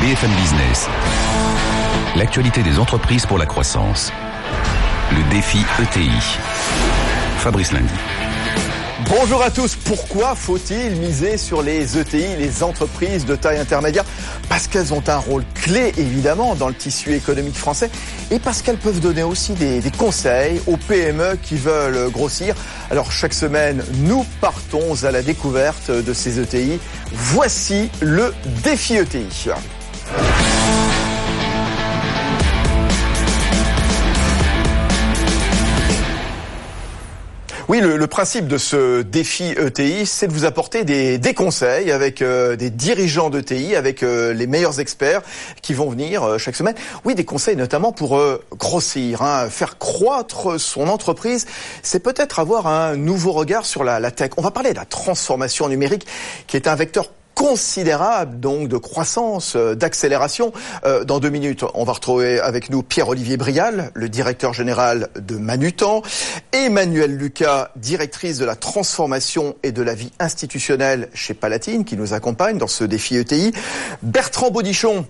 BFM Business. L'actualité des entreprises pour la croissance. Le défi ETI. Fabrice Lundi. Bonjour à tous. Pourquoi faut-il miser sur les ETI, les entreprises de taille intermédiaire? Parce qu'elles ont un rôle clé, évidemment, dans le tissu économique français et parce qu'elles peuvent donner aussi des, des, conseils aux PME qui veulent grossir. Alors, chaque semaine, nous partons à la découverte de ces ETI. Voici le défi ETI. Oui, le, le, principe de ce défi ETI, c'est de vous apporter des, des conseils avec euh, des dirigeants d'ETI, avec euh, les meilleurs experts qui vont venir euh, chaque semaine. Oui, des conseils notamment pour grossir, hein, faire croître son entreprise. C'est peut-être avoir un nouveau regard sur la, la tech. On va parler de la transformation numérique, qui est un vecteur considérable donc de croissance, d'accélération. Euh, dans deux minutes, on va retrouver avec nous Pierre-Olivier Brial, le directeur général de Manutan, Emmanuel Lucas, directrice de la transformation et de la vie institutionnelle chez Palatine, qui nous accompagne dans ce défi ETI, Bertrand Baudichon,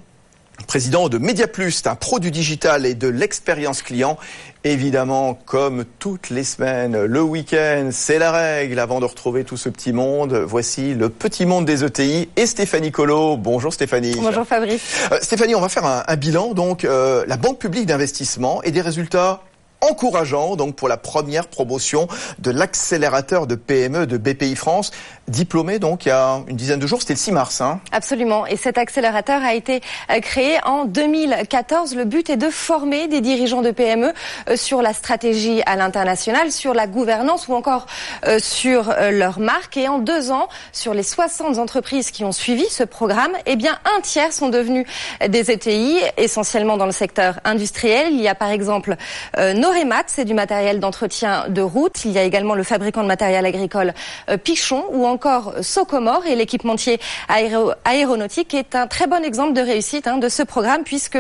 président de MediaPlus, c'est un pro du digital et de l'expérience client. Évidemment, comme toutes les semaines, le week-end, c'est la règle. Avant de retrouver tout ce petit monde, voici le petit monde des ETI et Stéphanie Colo. Bonjour Stéphanie. Bonjour Fabrice. Euh, Stéphanie, on va faire un, un bilan. Donc, euh, la Banque publique d'investissement et des résultats encourageant donc pour la première promotion de l'accélérateur de PME de BPI France, diplômé donc il y a une dizaine de jours, c'était le 6 mars. Hein. Absolument, et cet accélérateur a été créé en 2014. Le but est de former des dirigeants de PME sur la stratégie à l'international, sur la gouvernance ou encore sur leur marque. Et en deux ans, sur les 60 entreprises qui ont suivi ce programme, eh bien un tiers sont devenus des ETI, essentiellement dans le secteur industriel. Il y a par exemple euh, C'est du matériel d'entretien de route. Il y a également le fabricant de matériel agricole euh, Pichon ou encore Socomore et l'équipementier aéro aéronautique est un très bon exemple de réussite hein, de ce programme puisque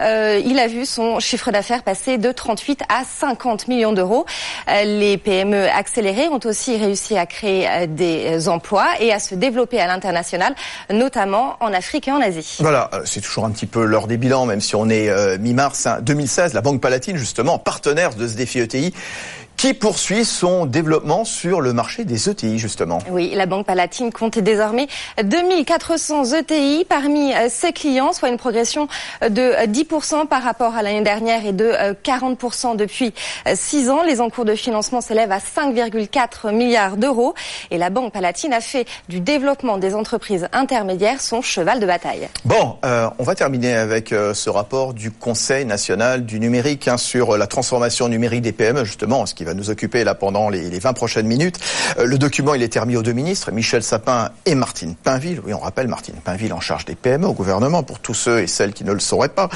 euh, il a vu son chiffre d'affaires passer de 38 à 50 millions d'euros. Euh, les PME accélérées ont aussi réussi à créer des emplois et à se développer à l'international, notamment en Afrique et en Asie. Voilà, c'est toujours un petit peu l'heure des bilans, même si on est mi-mars hein, 2016. La Banque Palatine, justement, partenaire de ce défi ETI qui poursuit son développement sur le marché des ETI, justement. Oui, la Banque Palatine compte désormais 2400 ETI parmi ses clients, soit une progression de 10% par rapport à l'année dernière et de 40% depuis 6 ans. Les encours de financement s'élèvent à 5,4 milliards d'euros et la Banque Palatine a fait du développement des entreprises intermédiaires son cheval de bataille. Bon, euh, on va terminer avec euh, ce rapport du Conseil national du numérique hein, sur la transformation numérique des PME, justement, ce qui va nous occuper là pendant les, les 20 prochaines minutes. Euh, le document, il est remis aux deux ministres, Michel Sapin et Martine Pinville. Oui, on rappelle Martine Pinville en charge des PME au gouvernement pour tous ceux et celles qui ne le sauraient pas.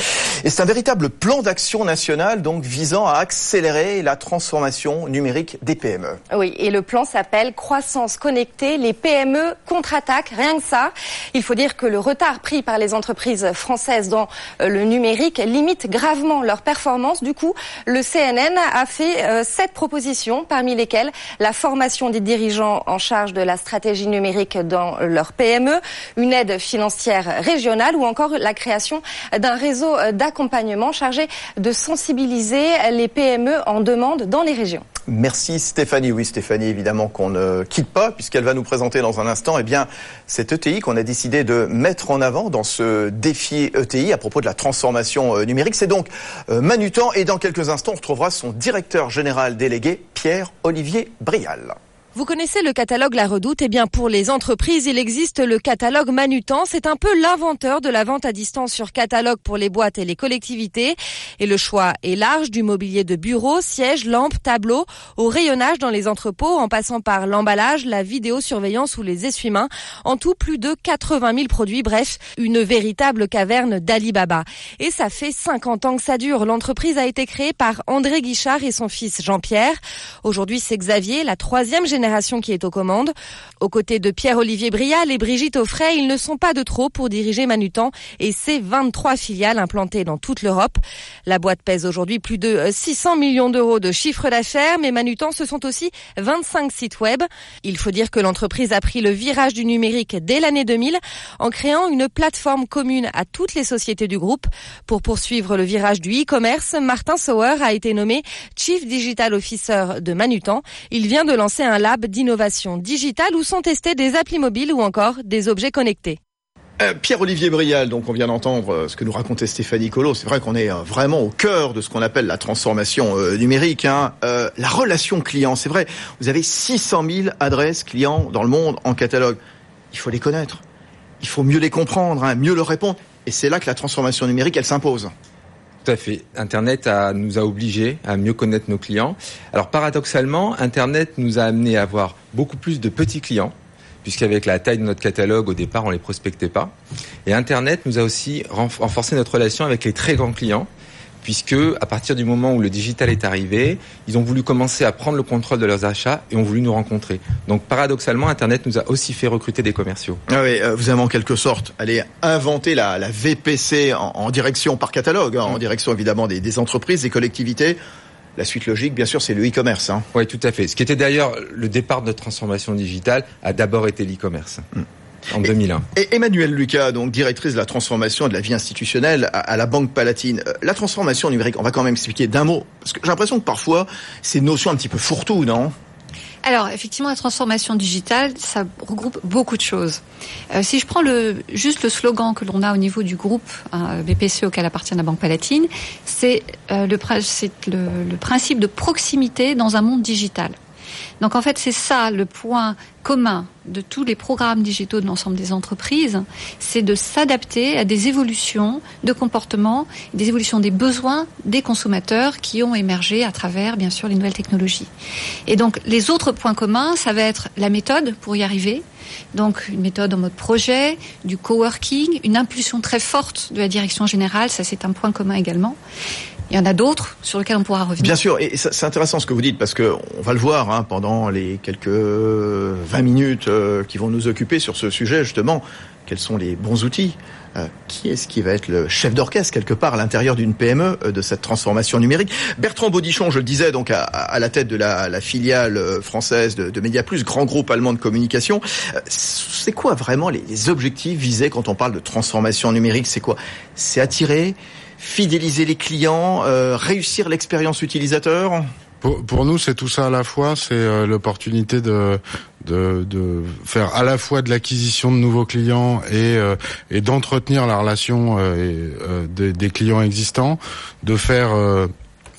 Et c'est un véritable plan d'action national donc visant à accélérer la transformation numérique des PME. Oui, et le plan s'appelle Croissance connectée, les PME contre-attaque. Rien que ça. Il faut dire que le retard pris par les entreprises françaises dans le numérique limite gravement leur performance. Du coup, le CNN a fait euh, propositions, parmi lesquelles la formation des dirigeants en charge de la stratégie numérique dans leur PME, une aide financière régionale ou encore la création d'un réseau d'accompagnement chargé de sensibiliser les PME en demande dans les régions. Merci Stéphanie. Oui, Stéphanie, évidemment qu'on ne quitte pas puisqu'elle va nous présenter dans un instant eh bien, cette ETI qu'on a décidé de mettre en avant dans ce défi ETI à propos de la transformation numérique. C'est donc Manutan et dans quelques instants, on retrouvera son directeur général délégué, Pierre-Olivier Brial. Vous connaissez le catalogue La Redoute? Eh bien, pour les entreprises, il existe le catalogue Manutan. C'est un peu l'inventeur de la vente à distance sur catalogue pour les boîtes et les collectivités. Et le choix est large, du mobilier de bureau, sièges, lampes, tableaux, au rayonnage dans les entrepôts, en passant par l'emballage, la vidéosurveillance ou les essuie-mains. En tout, plus de 80 000 produits. Bref, une véritable caverne d'Alibaba. Et ça fait 50 ans que ça dure. L'entreprise a été créée par André Guichard et son fils Jean-Pierre. Aujourd'hui, c'est Xavier, la troisième génération génération qui est aux commandes. Aux côtés de Pierre-Olivier Brial et Brigitte Offray, ils ne sont pas de trop pour diriger Manutan et ses 23 filiales implantées dans toute l'Europe. La boîte pèse aujourd'hui plus de 600 millions d'euros de chiffre d'affaires, mais Manutan, ce sont aussi 25 sites web. Il faut dire que l'entreprise a pris le virage du numérique dès l'année 2000 en créant une plateforme commune à toutes les sociétés du groupe. Pour poursuivre le virage du e-commerce, Martin Sauer a été nommé Chief Digital Officer de Manutan. Il vient de lancer un d'innovation digitale où sont testés des applis mobiles ou encore des objets connectés. Euh, Pierre-Olivier Brial, donc on vient d'entendre euh, ce que nous racontait Stéphanie Colo. C'est vrai qu'on est euh, vraiment au cœur de ce qu'on appelle la transformation numérique. Hein. la relation client, c'est vrai. Vous avez 600 000 adresses clients dans le monde en catalogue. Il faut les connaître. Il faut mieux les comprendre, hein, mieux leur répondre. Et c'est là que la transformation numérique, elle s'impose. Tout à fait. Internet nous a obligés à mieux connaître nos clients. Alors paradoxalement, Internet nous a amené à avoir beaucoup plus de petits clients, puisqu'avec la taille de notre catalogue, au départ, on les prospectait pas. Et Internet nous a aussi renforcé notre relation avec les très grands clients, puisque à partir du moment où le digital est arrivé, ils ont voulu commencer à prendre le contrôle de leurs achats et ont voulu nous rencontrer. Donc paradoxalement, Internet nous a aussi fait recruter des commerciaux. Ah oui, euh, vous avez en quelque sorte allé inventer la, la VPC en, direction par catalogue, hein, en mm. direction évidemment des, des, entreprises, des collectivités. La suite logique, bien sûr, c'est le e-commerce. Hein. Oui, tout à fait. Ce qui était d'ailleurs le départ de notre transformation digitale a d'abord été l'e-commerce. Mm en 2001. Et Emmanuel Lucas, donc directrice de la transformation de la vie institutionnelle à, la Banque Palatine. Euh, la transformation numérique, on va quand même expliquer d'un mot, parce que j'ai l'impression que parfois, c'est une notion un petit peu fourre-tout, non? Alors, effectivement, la transformation digitale, ça regroupe beaucoup de choses. Euh, si je prends le, juste le slogan que l'on a au niveau du groupe hein, BPCE auquel appartient la Banque Palatine, c'est euh, le, le principe de proximité dans un monde digital. Donc en fait, c'est ça le point commun de tous les programmes digitaux de l'ensemble des entreprises, c'est de s'adapter à des évolutions de comportement, des évolutions des besoins des consommateurs qui ont émergé à travers, bien sûr, les nouvelles technologies. Et donc, les autres points communs, ça va être la méthode pour y arriver. Donc, une méthode en mode projet, du coworking, une impulsion très forte de la direction générale, ça c'est un point commun également. Il y en a d'autres sur lesquels on pourra revenir. Bien sûr, et c'est intéressant ce que vous dites parce que on va le voir hein, pendant les quelques 20 minutes euh, qui vont nous occuper sur ce sujet justement. Quels sont les bons outils euh, qui est-ce qui va être le chef d'orchestre quelque part à l'intérieur d'une PME euh, de cette transformation numérique? Bertrand Baudichon, je le disais, donc à, la tête de la, filiale française de, de grand groupe allemand de communication. c'est quoi vraiment les, les objectifs visés quand on parle de transformation numérique? C'est quoi? C'est attirer fidéliser les clients, euh, réussir l'expérience utilisateur pour, nous, c'est tout ça à la fois. C'est euh, l'opportunité de, faire à la fois de l'acquisition de nouveaux clients et, euh, et d'entretenir la relation des, des, clients existants, de faire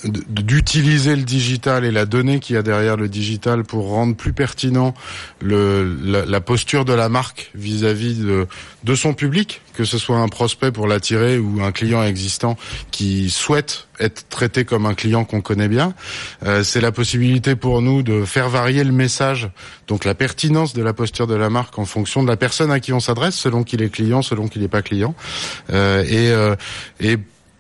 d'utiliser le digital et la donnée qu'il y a derrière le digital pour rendre plus pertinent le, la, posture de la marque vis-à-vis de, de son public, que ce soit un prospect pour l'attirer ou un client existant qui souhaite être traité comme un client qu'on connaît bien. Euh, c'est la possibilité pour nous de faire varier le message, donc la pertinence de la posture de la marque en fonction de la personne à qui on s'adresse, selon qu'il est client, selon qu'il n'est pas client. Euh, et, euh, et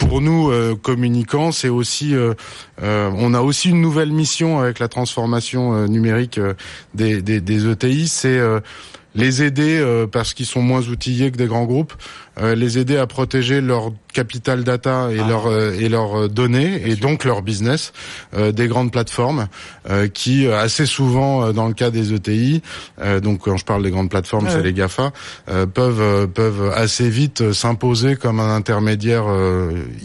pour nous euh, communicants, c'est aussi, euh, euh, on a aussi une nouvelle mission avec la transformation numérique des, des, des ETI, c'est les aider parce qu'ils sont moins outillés que des grands groupes euh, les aider à protéger leur capital data et ah. leur euh, et leurs euh, données et donc leur business des grandes plateformes qui assez souvent dans le cas des ETI donc quand je parle des grandes plateformes c'est les Gafa peuvent peuvent assez vite s'imposer comme un intermédiaire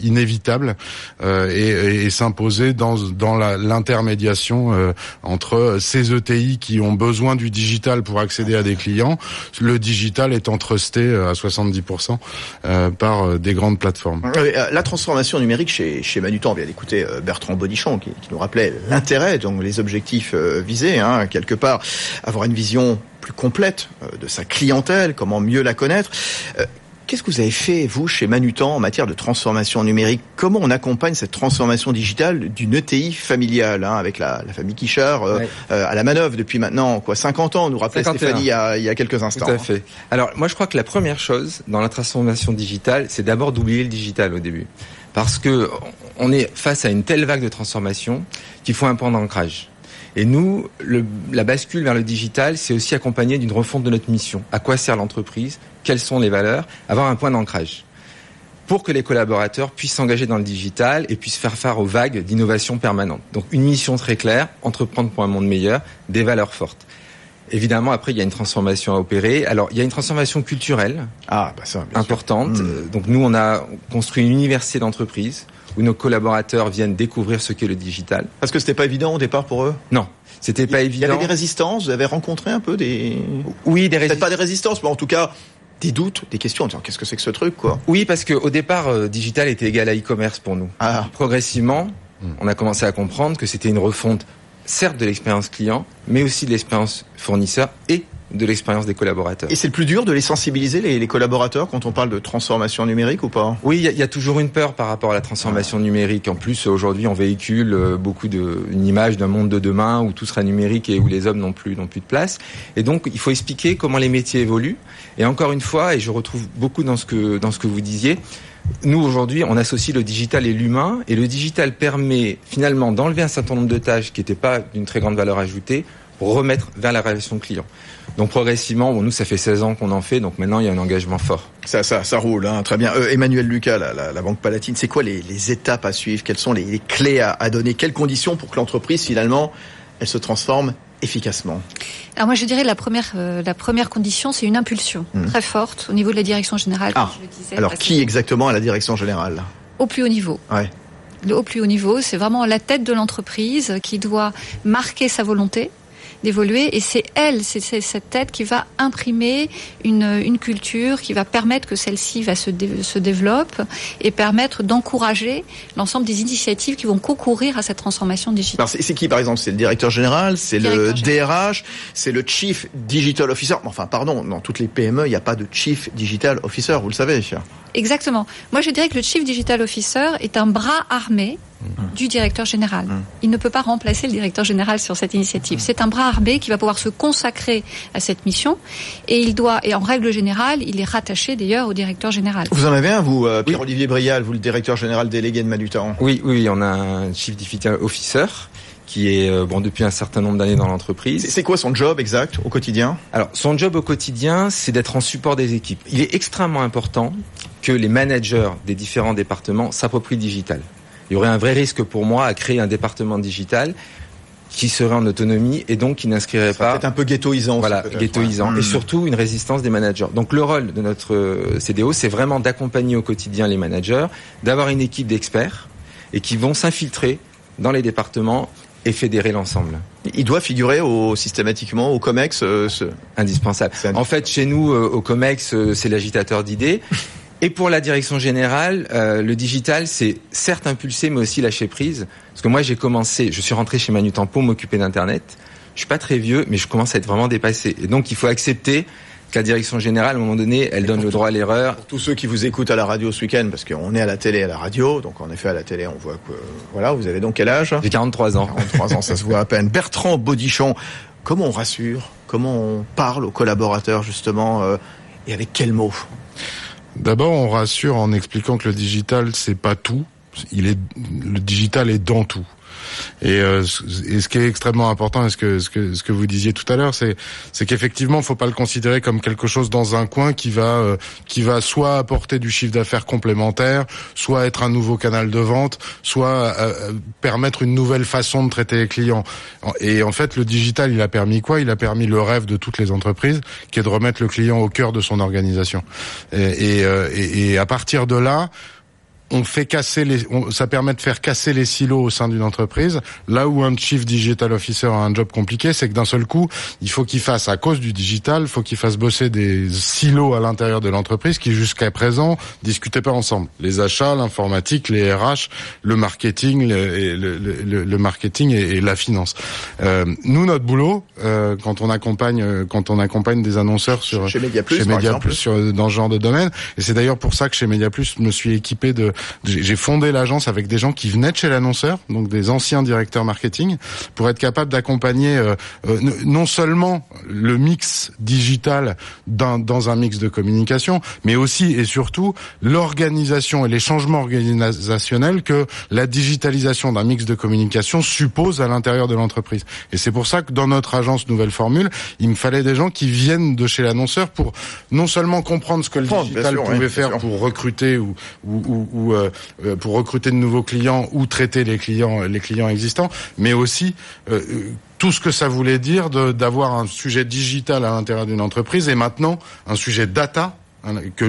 inévitable et, et, s'imposer dans dans l'intermédiation entre ces ETI qui ont besoin du digital pour accéder à des clients. Le digital étant trusté à 70% euh, par euh, des grandes plateformes. Euh, la transformation numérique chez, chez Manutan, on vient d'écouter Bertrand Bodichon qui, nous rappelait l'intérêt, donc les objectifs visés, hein, quelque part, avoir une vision plus complète de sa clientèle, comment mieux la connaître. Qu'est-ce que vous avez fait, vous, chez Manutan, en matière de transformation numérique Comment on accompagne cette transformation digitale d'une ETI familiale, hein, avec la, la, famille Quichard euh, euh, à la manœuvre depuis maintenant quoi 50 ans, nous rappelait Stéphanie il y, a, il y, a, quelques instants. Tout à fait. Alors, moi, je crois que la première chose dans la transformation digitale, c'est d'abord d'oublier le digital au début. Parce que on est face à une telle vague de transformation qu'il faut un point d'ancrage. Et nous, le, la bascule vers le digital, c'est aussi accompagné d'une refonte de notre mission. À quoi sert l'entreprise? Quelles sont les valeurs? Avoir un point d'ancrage pour que les collaborateurs puissent s'engager dans le digital et puissent faire face aux vagues d'innovation permanente. Donc une mission très claire, entreprendre pour un monde meilleur, des valeurs fortes. Évidemment, après, il y a une transformation à opérer. Alors, il y a une transformation culturelle ah, bah ça, importante. Mmh. Donc, nous, on a construit une université d'entreprise où nos collaborateurs viennent découvrir ce qu'est le digital. Parce que c'était pas évident au départ pour eux Non, c'était pas évident. Il y avait des résistances, vous avez rencontré un peu des... Oui, des résistances. Peut-être pas des résistances, mais en tout cas des doutes, des questions en disant qu'est-ce que c'est que ce truc quoi? Oui, parce qu'au départ, euh, digital était égal à e-commerce pour nous. Ah. Progressivement, on a commencé à comprendre que c'était une refonte certes de l'expérience client, mais aussi de l'expérience fournisseur et de l'expérience des collaborateurs. Et c'est le plus dur de les sensibiliser, les, les, collaborateurs, quand on parle de transformation numérique ou pas? Oui, il y, y, a toujours une peur par rapport à la transformation numérique. En plus, aujourd'hui, on véhicule euh, beaucoup de une image d'un monde de demain où tout sera numérique et où les hommes n'ont plus n'ont plus de place. Et donc, il faut expliquer comment les métiers évoluent. Et encore une fois, et je retrouve beaucoup dans ce que dans ce que vous disiez, nous, aujourd'hui, on associe le digital et l'humain, et le digital permet finalement d'enlever un certain nombre de tâches qui n'étaient pas d'une très grande valeur ajoutée remettre vers la relation client. Donc progressivement, bon, nous, ça fait 16 ans qu'on en fait, donc maintenant, il y a un engagement fort. Ça, ça, ça roule, hein, très bien. Euh, Emmanuel Lucas, la, la, la, Banque Palatine, c'est quoi les, les, étapes à suivre? Quelles sont les, les clés à, à, donner? Quelles conditions pour que l'entreprise, finalement, elle se transforme efficacement? Alors moi je dirais la première euh, la première condition c'est une impulsion mmh. très forte au niveau de la direction générale. Ah. je le disais, Alors qui exactement à la direction générale? Au plus haut niveau. Ouais. Le au plus haut niveau, c'est vraiment la tête de l'entreprise qui doit marquer sa volonté d'évoluer et c'est elle, c'est cette tête qui va imprimer une, une culture qui va permettre que celle-ci va se, dé, se développe et permettre d'encourager l'ensemble des initiatives qui vont concourir à cette transformation digitale. C'est qui par exemple? C'est le directeur général, c'est le DRH, c'est le Chief Digital Officer. Enfin pardon, dans toutes les PME, il n'y a pas de Chief Digital Officer, vous le savez. Exactement. Moi, je dirais que le Chief Digital Officer est un bras armé. Du directeur général. Il ne peut pas remplacer le directeur général sur cette initiative. C'est un bras armé qui va pouvoir se consacrer à cette mission et il doit, et en règle générale, il est rattaché d'ailleurs au directeur général. Vous en avez un, vous, euh, Pierre-Olivier oui. Brial, vous le directeur général délégué de Manutan Oui, oui, on a un Chief Digital Officer qui est euh, bon depuis un certain nombre d'années dans l'entreprise. C'est quoi son job exact au quotidien? Alors son job au quotidien, c'est d'être en support des équipes. Il est extrêmement important que les managers des différents départements s'approprient le digital. Il y aurait un vrai risque pour moi à créer un département digital qui serait en autonomie et donc qui n'inscrirait pas peut-être un peu ghettoisant voilà ghettoisant Hmm. et surtout une résistance des managers donc le rôle de notre euh, CDO c'est vraiment d'accompagner au quotidien les managers d'avoir une équipe d'experts et qui vont s'infiltrer dans les départements et fédérer l'ensemble. Il doit figurer au, systématiquement au COMEX euh, ce... indispensable. indispensable. En fait, chez nous, euh, au COMEX, euh, c'est l'agitateur d'idées. Et pour la direction générale, euh, le digital, c'est certes impulsé, mais aussi lâcher prise. Parce que moi, j'ai commencé, je suis rentré chez Manu pour m'occuper d'Internet. Je suis pas très vieux, mais je commence à être vraiment dépassé. Et donc, il faut accepter que la direction générale, à un moment donné, elle donne le droit à l'erreur. Pour tous ceux qui vous écoutent à la radio ce week-end, parce qu'on est à la télé et à la radio, donc en effet à la télé, on voit que voilà, vous avez donc quel âge? J'ai 43 ans. 43 ans, ça se voit à peine. Bertrand Baudichon, comment on rassure? Comment on parle aux collaborateurs justement euh, et avec quels mots? D'abord, on rassure en expliquant que le digital c'est pas tout. Il est le digital est dans tout. Et, euh, et, ce qui est extrêmement important, et ce que ce que ce que vous disiez tout à l'heure, c'est c'est qu'effectivement, faut pas le considérer comme quelque chose dans un coin qui va euh, qui va soit apporter du chiffre d'affaires complémentaire, soit être un nouveau canal de vente, soit euh, permettre une nouvelle façon de traiter les clients. Et en fait, le digital, il a permis quoi? Il a permis le rêve de toutes les entreprises, qui est de remettre le client au cœur de son organisation. Et, euh, et, et à partir de là on fait casser les, on, ça permet de faire casser les silos au sein d'une entreprise. Là où un chief digital officer a un job compliqué, c'est que d'un seul coup, il faut qu'il fasse, à cause du digital, il faut qu'il fasse bosser des silos à l'intérieur de l'entreprise qui jusqu'à présent discutaient pas ensemble. Les achats, l'informatique, les RH, le marketing, le, le, le, le marketing et, et, la finance. Euh, nous, notre boulot, euh, quand on accompagne, quand on accompagne des annonceurs sur chez Mediaplus sur, dans ce genre de domaine, et c'est d'ailleurs pour ça que chez Mediaplus, je me suis équipé de j'ai fondé l'agence avec des gens qui venaient de chez l'annonceur, donc des anciens directeurs marketing, pour être capable d'accompagner non seulement le mix digital dans, dans un mix de communication, mais aussi et surtout l'organisation et les changements organisationnels que la digitalisation d'un mix de communication suppose à l'intérieur de l'entreprise. Et c'est pour ça que dans notre agence Nouvelle Formule, il me fallait des gens qui viennent de chez l'annonceur pour non seulement comprendre ce que le digital pouvait faire pour recruter ou, ou, ou, euh, pour recruter de nouveaux clients ou traiter les clients les clients existants, mais aussi euh, tout ce que ça voulait dire d'avoir un sujet digital à l'intérieur d'une entreprise et maintenant un sujet data Hein, que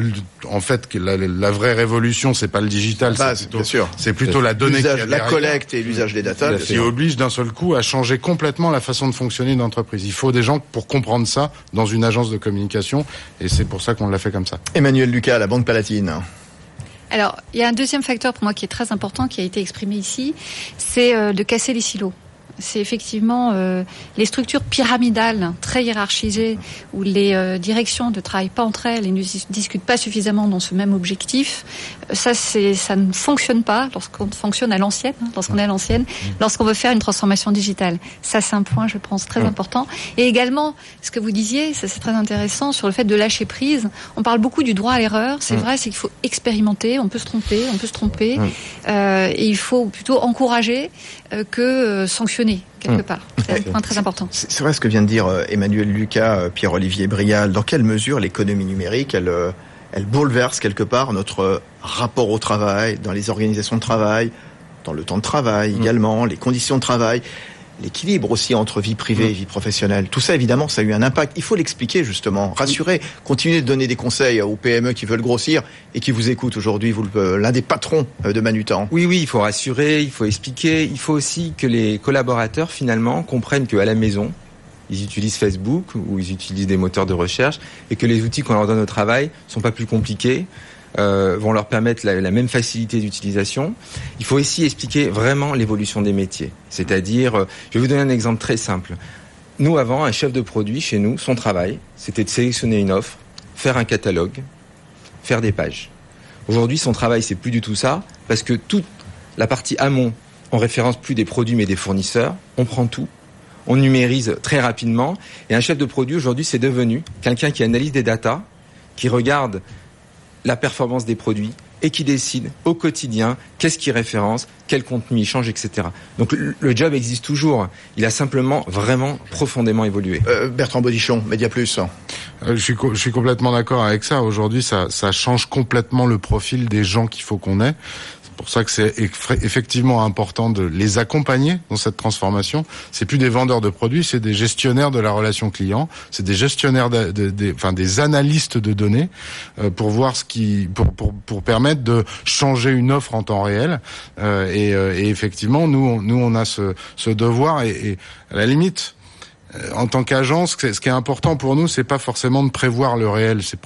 en fait que la, la vraie révolution c'est pas le digital c'est plutôt, c'est plutôt la donnée la collecte et l'usage des data qui oblige d'un seul coup à changer complètement la façon de fonctionner d'une entreprise. Il faut des gens pour comprendre ça dans une agence de communication et c'est pour ça qu'on l'a fait comme ça. Emmanuel Lucas la Banque Palatine alors, il y a un deuxième facteur pour moi qui est très important, qui a été exprimé ici, c'est euh, de casser les silos c'est effectivement euh, les structures pyramidales très hiérarchisées où les euh, directions ne travaillent pas entre elles et ne discutent pas suffisamment dans ce même objectif. Euh, ça, c'est, ça ne fonctionne pas lorsqu'on fonctionne à l'ancienne, hein, lorsqu'on est à l'ancienne, lorsqu'on veut faire une transformation digitale. Ça, c'est un point, je pense, très important. Et également, ce que vous disiez, ça c'est très intéressant sur le fait de lâcher prise. On parle beaucoup du droit à l'erreur. C'est vrai, c'est qu'il faut expérimenter. On peut se tromper, on peut se tromper, et il faut plutôt encourager que sanctionner quelque hmm. part. C'est un point très important. C'est vrai ce que vient de dire euh, Emmanuel Lucas, euh, Pierre-Olivier Brial. Dans quelle mesure l'économie numérique, elle, euh, elle bouleverse quelque part notre rapport au travail, dans les organisations de travail, dans le temps de travail hmm. également, les conditions de travail? L'équilibre aussi entre vie privée et mm. vie professionnelle. Tout ça, évidemment, ça a eu un impact. Il faut l'expliquer, justement. Rassurer, continuer de donner des conseils aux PME qui veulent grossir et qui vous écoutent aujourd'hui, vous l'un des patrons euh, de Manutan. Oui, oui, il faut rassurer, il faut expliquer. Il faut aussi que les collaborateurs, finalement, comprennent qu'à la maison, ils utilisent Facebook ou ils utilisent des moteurs de recherche et que les outils qu'on leur donne au travail sont pas plus compliqués euh, vont leur permettre la, même facilité d'utilisation. Il faut aussi expliquer vraiment l'évolution des métiers. C'est-à-dire, euh, je vais vous donner un exemple très simple. Nous, avant, un chef de produit chez nous, son travail, c'était de sélectionner une offre, faire un catalogue, faire des pages. Aujourd'hui, son travail, c'est plus du tout ça, parce que toute la partie amont, on référence plus des produits mais des fournisseurs, on prend tout, on numérise très rapidement, et un chef de produit aujourd'hui, c'est devenu quelqu'un qui analyse des datas, qui regarde la performance des produits et qui décide au quotidien qu'est-ce qui référence, quel contenu il change, etc. Donc le, job existe toujours. Il a simplement vraiment profondément évolué. Euh, Bertrand Bodichon, Média Plus. Euh, je, suis, je suis complètement d'accord avec ça. Aujourd'hui, ça, ça change complètement le profil des gens qu'il faut qu'on ait pour ça que c'est effectivement important de les accompagner dans cette transformation. C'est plus des vendeurs de produits, c'est des gestionnaires de la relation client, c'est des gestionnaires, de, enfin des analystes de données euh, pour voir ce qui, pour, pour, pour permettre de changer une offre en temps réel. Euh, et, euh, et, effectivement, nous, on, nous on a ce, ce devoir et, et à la limite euh, en tant qu'agence, ce qui est important pour nous, c'est pas forcément de prévoir le réel, c'est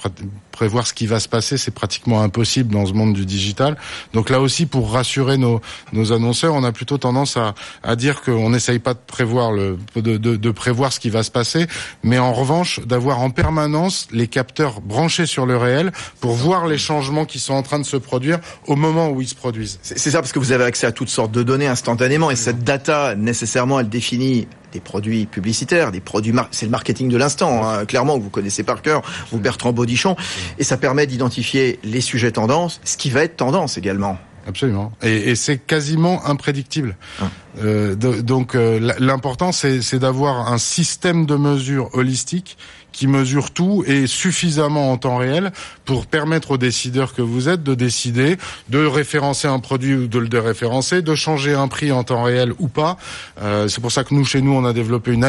prévoir ce qui va se passer, c'est pratiquement impossible dans ce monde du digital. Donc là aussi, pour rassurer nos, nos annonceurs, on a plutôt tendance à, à dire qu'on n'essaye pas de prévoir le, de, de, de, prévoir ce qui va se passer, mais en revanche d'avoir en permanence les capteurs branchés sur le réel pour voir les changements qui sont en train de se produire au moment où ils se produisent. C'est ça parce que vous avez accès à toutes sortes de données instantanément et cette data nécessairement elle définit des produits publicitaires, des produits c'est le marketing de l'instant, hein, clairement que vous connaissez par cœur, vous Bertrand Baudichon, et ça permet d'identifier les sujets tendances, ce qui va être tendance également. Absolument. Et, et c'est quasiment imprédictible. Ah. Euh, donc euh, l'important, c'est d'avoir un système de mesure holistique qui mesure tout et suffisamment en temps réel pour permettre aux décideurs que vous êtes de décider de référencer un produit ou de le déréférencer, de changer un prix en temps réel ou pas. Euh, c'est pour ça que nous, chez nous, on a développé une,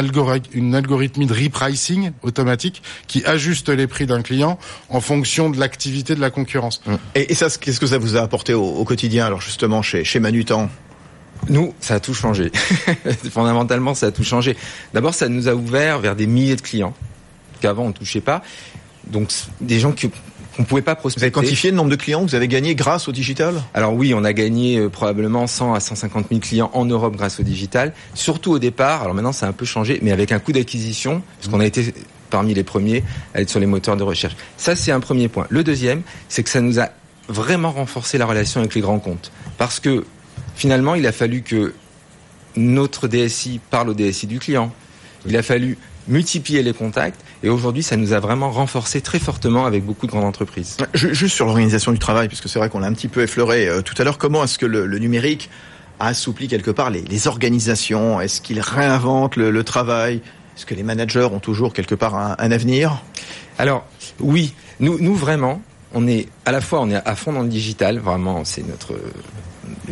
une algorithmie de repricing automatique qui ajuste les prix d'un client en fonction de l'activité de la concurrence. Et, ça, qu'est-ce que ça vous a apporté au, quotidien, alors justement, chez, chez Manutan? Nous, ça a tout changé. Fondamentalement, ça a tout changé. D'abord, ça nous a ouvert vers des milliers de clients qu'avant on ne touchait pas. Donc des gens qui on pouvait pas prospecter. Vous avez quantifié le nombre de clients que vous avez gagné grâce au digital? Alors oui, on a gagné euh, probablement 100 à 150 000 clients en Europe grâce au digital. Surtout au départ, alors maintenant ça a un peu changé, mais avec un coût d'acquisition, parce qu'on a été parmi les premiers à être sur les moteurs de recherche. Ça, c'est un premier point. Le deuxième, c'est que ça nous a vraiment renforcer la relation avec les grands comptes. Parce que finalement, il a fallu que notre DSI parle au DSI du client. Il a fallu multiplier les contacts et aujourd'hui, ça nous a vraiment renforcé très fortement avec beaucoup de grandes entreprises. Juste sur l'organisation du travail, puisque c'est vrai qu'on l'a un petit peu effleuré euh, tout à l'heure, comment est-ce que le, numérique assouplit quelque part les, organisations? Est-ce qu'il réinvente le, travail? Est-ce que les managers ont toujours quelque part un, avenir? Alors oui, nous, nous vraiment, on est à la fois on est à fond dans le digital, vraiment c'est notre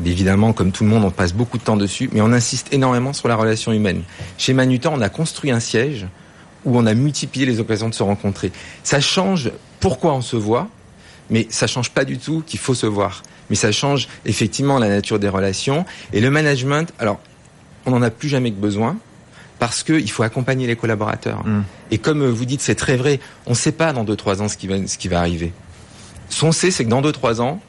évidemment, comme tout le monde, on passe beaucoup de temps dessus, mais on insiste énormément sur la relation humaine. Chez Manutan, on a construit un siège où on a multiplié les occasions de se rencontrer. Ça change pourquoi on se voit, mais ça change pas du tout qu'il faut se voir. Mais ça change effectivement la nature des relations et le management. Alors, on n'en a plus jamais que besoin parce qu'il faut accompagner les collaborateurs. Mm. Et comme vous dites, c'est très vrai. On ne sait pas dans deux trois ans ce qui va ce qui va arriver. Ce qu'on sait, c'est que dans deux trois ans,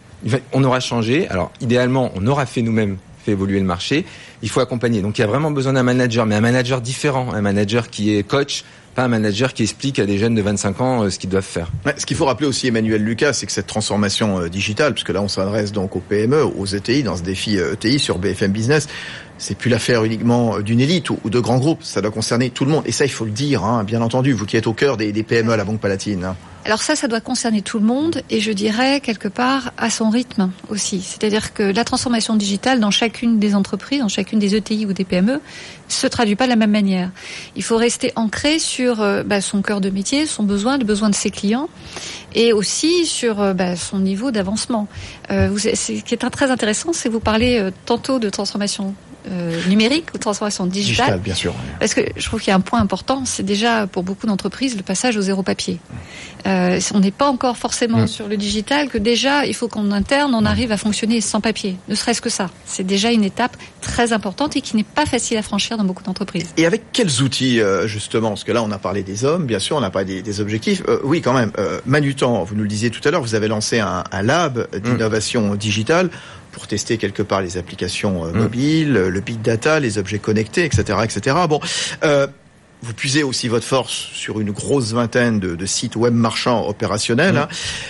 on aura changé. Alors, idéalement, on aura fait nous-mêmes fait évoluer le marché. Il faut accompagner. Donc, il y a vraiment besoin d'un manager, mais un manager différent, un manager qui est coach, pas un manager qui explique à des jeunes de 25 ans euh, ce qu'ils doivent faire. ce qu'il faut rappeler aussi, Emmanuel Lucas, c'est que cette transformation euh, digitale, puisque là on s'adresse donc aux PME, aux ETI, dans ce défi ETI euh, sur BFM Business, c'est plus l'affaire uniquement d'une élite ou, de grands groupes, ça doit concerner tout le monde. Et ça, il faut le dire, hein, bien entendu, vous qui êtes au cœur des, PME à la Banque Palatine. Hein. Alors ça, ça doit concerner tout le monde et je dirais quelque part à son rythme aussi. C'est-à-dire que la transformation digitale dans chacune des entreprises, dans chacune des ETI ou des PME, se traduit pas de la même manière. Il faut rester ancré sur euh, bah, son cœur de métier, son besoin, le besoin de ses clients et aussi sur euh, bah, son niveau d'avancement. Euh, ce qui est très intéressant, c'est que vous parlez euh, tantôt de transformation numérique ou transformation digitale. Digital, bien sûr. Parce que je trouve qu'il y a un point important, c'est déjà pour beaucoup d'entreprises le passage au zéro papier. Euh, on n'est pas encore forcément sur le digital, que déjà il faut qu'en interne on arrive à fonctionner sans papier. Ne serait-ce que ça. C'est déjà une étape très importante et qui n'est pas facile à franchir dans beaucoup d'entreprises. Et avec quels outils euh, justement? Parce que là on a parlé des hommes, bien sûr, on a parlé des, objectifs. Euh, oui, quand même. Manutan, vous nous le disiez tout à l'heure, vous avez lancé un, un lab d'innovation digitale pour tester quelque part les applications euh, mm. mobiles, le big data, les objets connectés, etc., etc. Bon. Euh, vous puisez aussi votre force sur une grosse vingtaine de, sites web marchands opérationnels. Mm. Hein.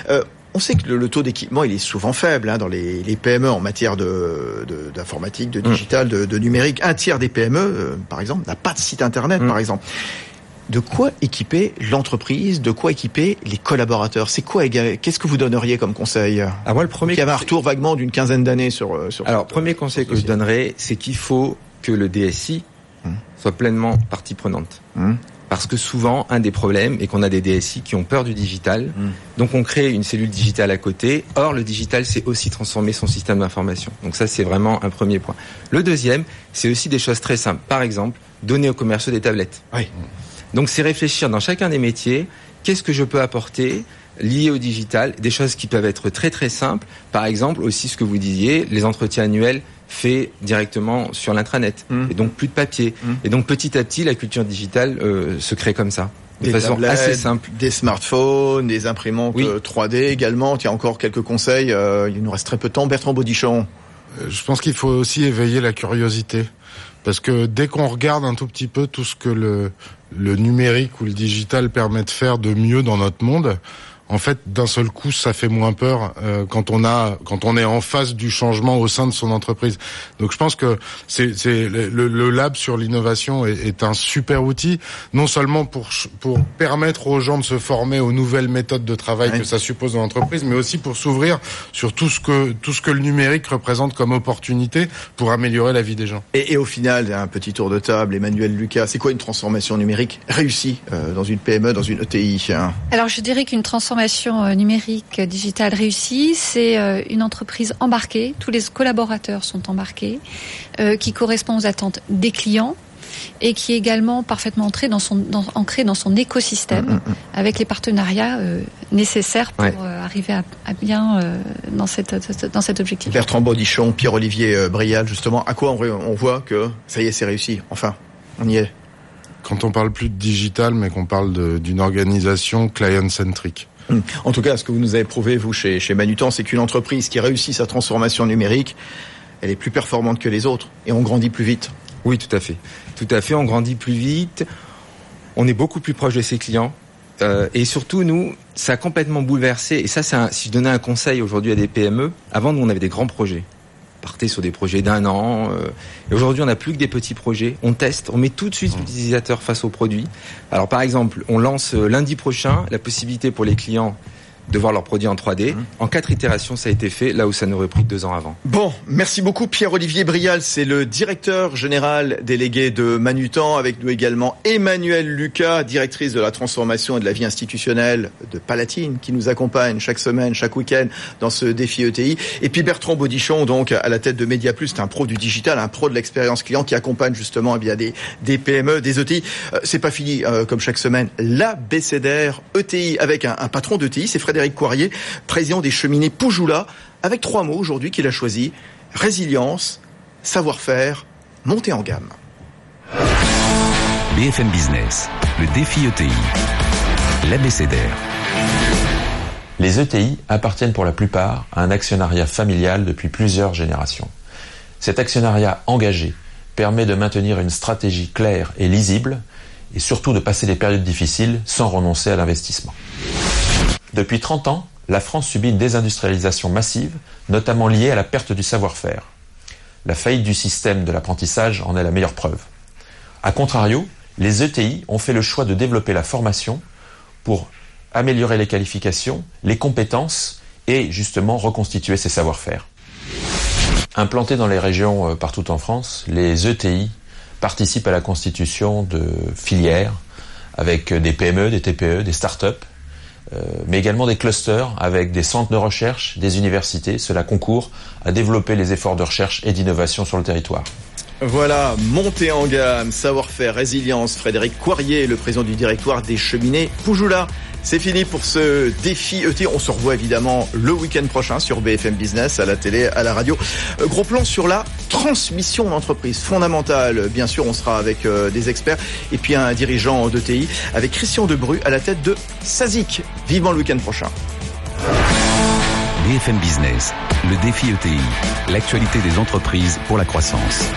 Euh, on sait que le, taux d'équipement il est souvent faible hein, dans les, PME en matière de d'informatique, de, mm. digital, de, numérique. Un tiers des PME, par exemple, n'a pas de site internet, par exemple de quoi équiper l'entreprise, de quoi équiper les collaborateurs? C'est quoi Qu'est-ce que vous donneriez comme conseil? Ah, moi, le premier. Il y avait un retour vaguement d'une quinzaine d'années sur. Euh, sur Alors, premier conseil que je donnerais, c'est qu'il faut que le DSI hum. soit pleinement partie prenante. Hum. Parce que souvent, un des problèmes est qu'on a des DSI qui ont peur du digital. Hum. Donc, on crée une cellule digitale à côté. Or, le digital, c'est aussi transformer son système d'information. Donc, ça, c'est vraiment un premier point. Le deuxième, c'est aussi des choses très simples. Par exemple, donner aux commerciaux des tablettes. Oui. Donc c'est réfléchir dans chacun des métiers, qu'est-ce que je peux apporter lié au digital, des choses qui peuvent être très très simples. Par exemple, aussi ce que vous disiez, les entretiens annuels faits directement sur l'intranet. Mmh. Et donc plus de papier. Mmh. Et donc petit à petit, la culture digitale euh, se crée comme ça. De façon assez simple. Des smartphones, des imprimantes 3D euh, également. Il y a encore quelques conseils. Euh, il nous reste très peu de temps. Bertrand Baudichon. Je pense qu'il faut aussi éveiller la curiosité. Parce que dès qu'on regarde un tout petit peu tout ce que le, le numérique ou le digital permet de faire de mieux dans notre monde, en fait, d'un seul coup, ça fait moins peur euh, quand on a, quand on est en face du changement au sein de son entreprise. Donc, je pense que c'est, le, le, lab sur l'innovation est, est, un super outil, non seulement pour pour permettre aux gens de se former aux nouvelles méthodes de travail que ça suppose dans l'entreprise, mais aussi pour s'ouvrir sur tout ce que tout ce que le numérique représente comme opportunité pour améliorer la vie des gens. Et, et au final, un petit tour de table, Emmanuel Lucas, c'est quoi une transformation numérique réussie euh, dans une PME, dans une ETI hein? Alors, je dirais qu'une transformation transformation euh, numérique euh, digitale réussie, c'est euh, une entreprise embarquée, tous les collaborateurs sont embarqués, qui correspond aux attentes des clients et qui est également parfaitement ancré dans son, dans, ancré dans son écosystème mm, mm, mm. avec les partenariats nécessaires pour arriver à, bien dans, cette, dans cet objectif. Bertrand Baudichon, Pierre-Olivier Brial, justement, à quoi on, on voit que ça y est, c'est réussi Enfin, on y est quand on parle plus de digital, mais qu'on parle d'une organisation client-centric. En tout cas, ce que vous nous avez prouvé, vous, chez, chez Manutan, c'est qu'une entreprise qui réussit sa transformation numérique, elle est plus performante que les autres et on grandit plus vite. Oui, tout à fait. Tout à fait, on grandit plus vite. On est beaucoup plus proche de ses clients. Euh, et surtout, nous, ça a complètement bouleversé. Et ça, c'est si je donnais un conseil aujourd'hui à des PME, avant, nous, on avait des grands projets. Partait sur des projets d'un an. Euh, et aujourd'hui, on n'a plus que des petits projets. On teste, on met tout de suite mmh. l'utilisateur face au produit. Alors, par exemple, on lance euh, lundi prochain la possibilité pour les clients de voir leurs produits en 3D. Mmh. En quatre itérations, ça a été fait, là où ça n'aurait pris deux ans avant. Bon, merci beaucoup Pierre-Olivier Brial, c'est le directeur général délégué de Manutan, avec nous également Emmanuel Lucas, directrice de la transformation et de la vie institutionnelle de Palatine, qui nous accompagne chaque semaine, chaque week-end dans ce défi ETI. Et puis Bertrand Baudichon, donc à la tête de Media Plus, c'est un pro du digital, un pro de l'expérience client qui accompagne justement eh bien des, des PME, des ETI. Euh, c'est pas fini, euh, comme chaque semaine, la BCDR ETI avec un, un patron d'ETI, c'est Fred Frédéric Coirier, président des cheminées Poujoula, avec trois mots aujourd'hui qu'il a choisi résilience, savoir-faire, monter en gamme. BFM Business, le défi ETI, l'ABCDR. Les ETI appartiennent pour la plupart à un actionnariat familial depuis plusieurs générations. Cet actionnariat engagé permet de maintenir une stratégie claire et lisible et surtout de passer des périodes difficiles sans renoncer à l'investissement. Depuis 30 ans, la France subit une désindustrialisation massive, notamment liée à la perte du savoir-faire. La faillite du système de l'apprentissage en est la meilleure preuve. A contrario, les ETI ont fait le choix de développer la formation pour améliorer les qualifications, les compétences et justement reconstituer ces savoir-faire. Implantés dans les régions euh, partout en France, les ETI participent à la constitution de filières avec des PME, des TPE, des start-up euh, mais également des clusters avec des centres de recherche, des universités. Cela concourt à développer les efforts de recherche et d'innovation sur le territoire. Voilà, montée en gamme, savoir-faire, résilience. Frédéric Coirier, le président du directoire des cheminées Poujoula. C'est fini pour ce défi ET. On se revoit évidemment le week-end prochain sur BFM Business, à la télé, à la radio. Euh, gros plan sur la transmission d'entreprise fondamentale. Bien sûr, on sera avec euh, des experts et puis un dirigeant d'ETI avec Christian Debru à la tête de Sazik. Vivement le week-end prochain. BFM Business, le défi ETI, l'actualité des entreprises pour la croissance.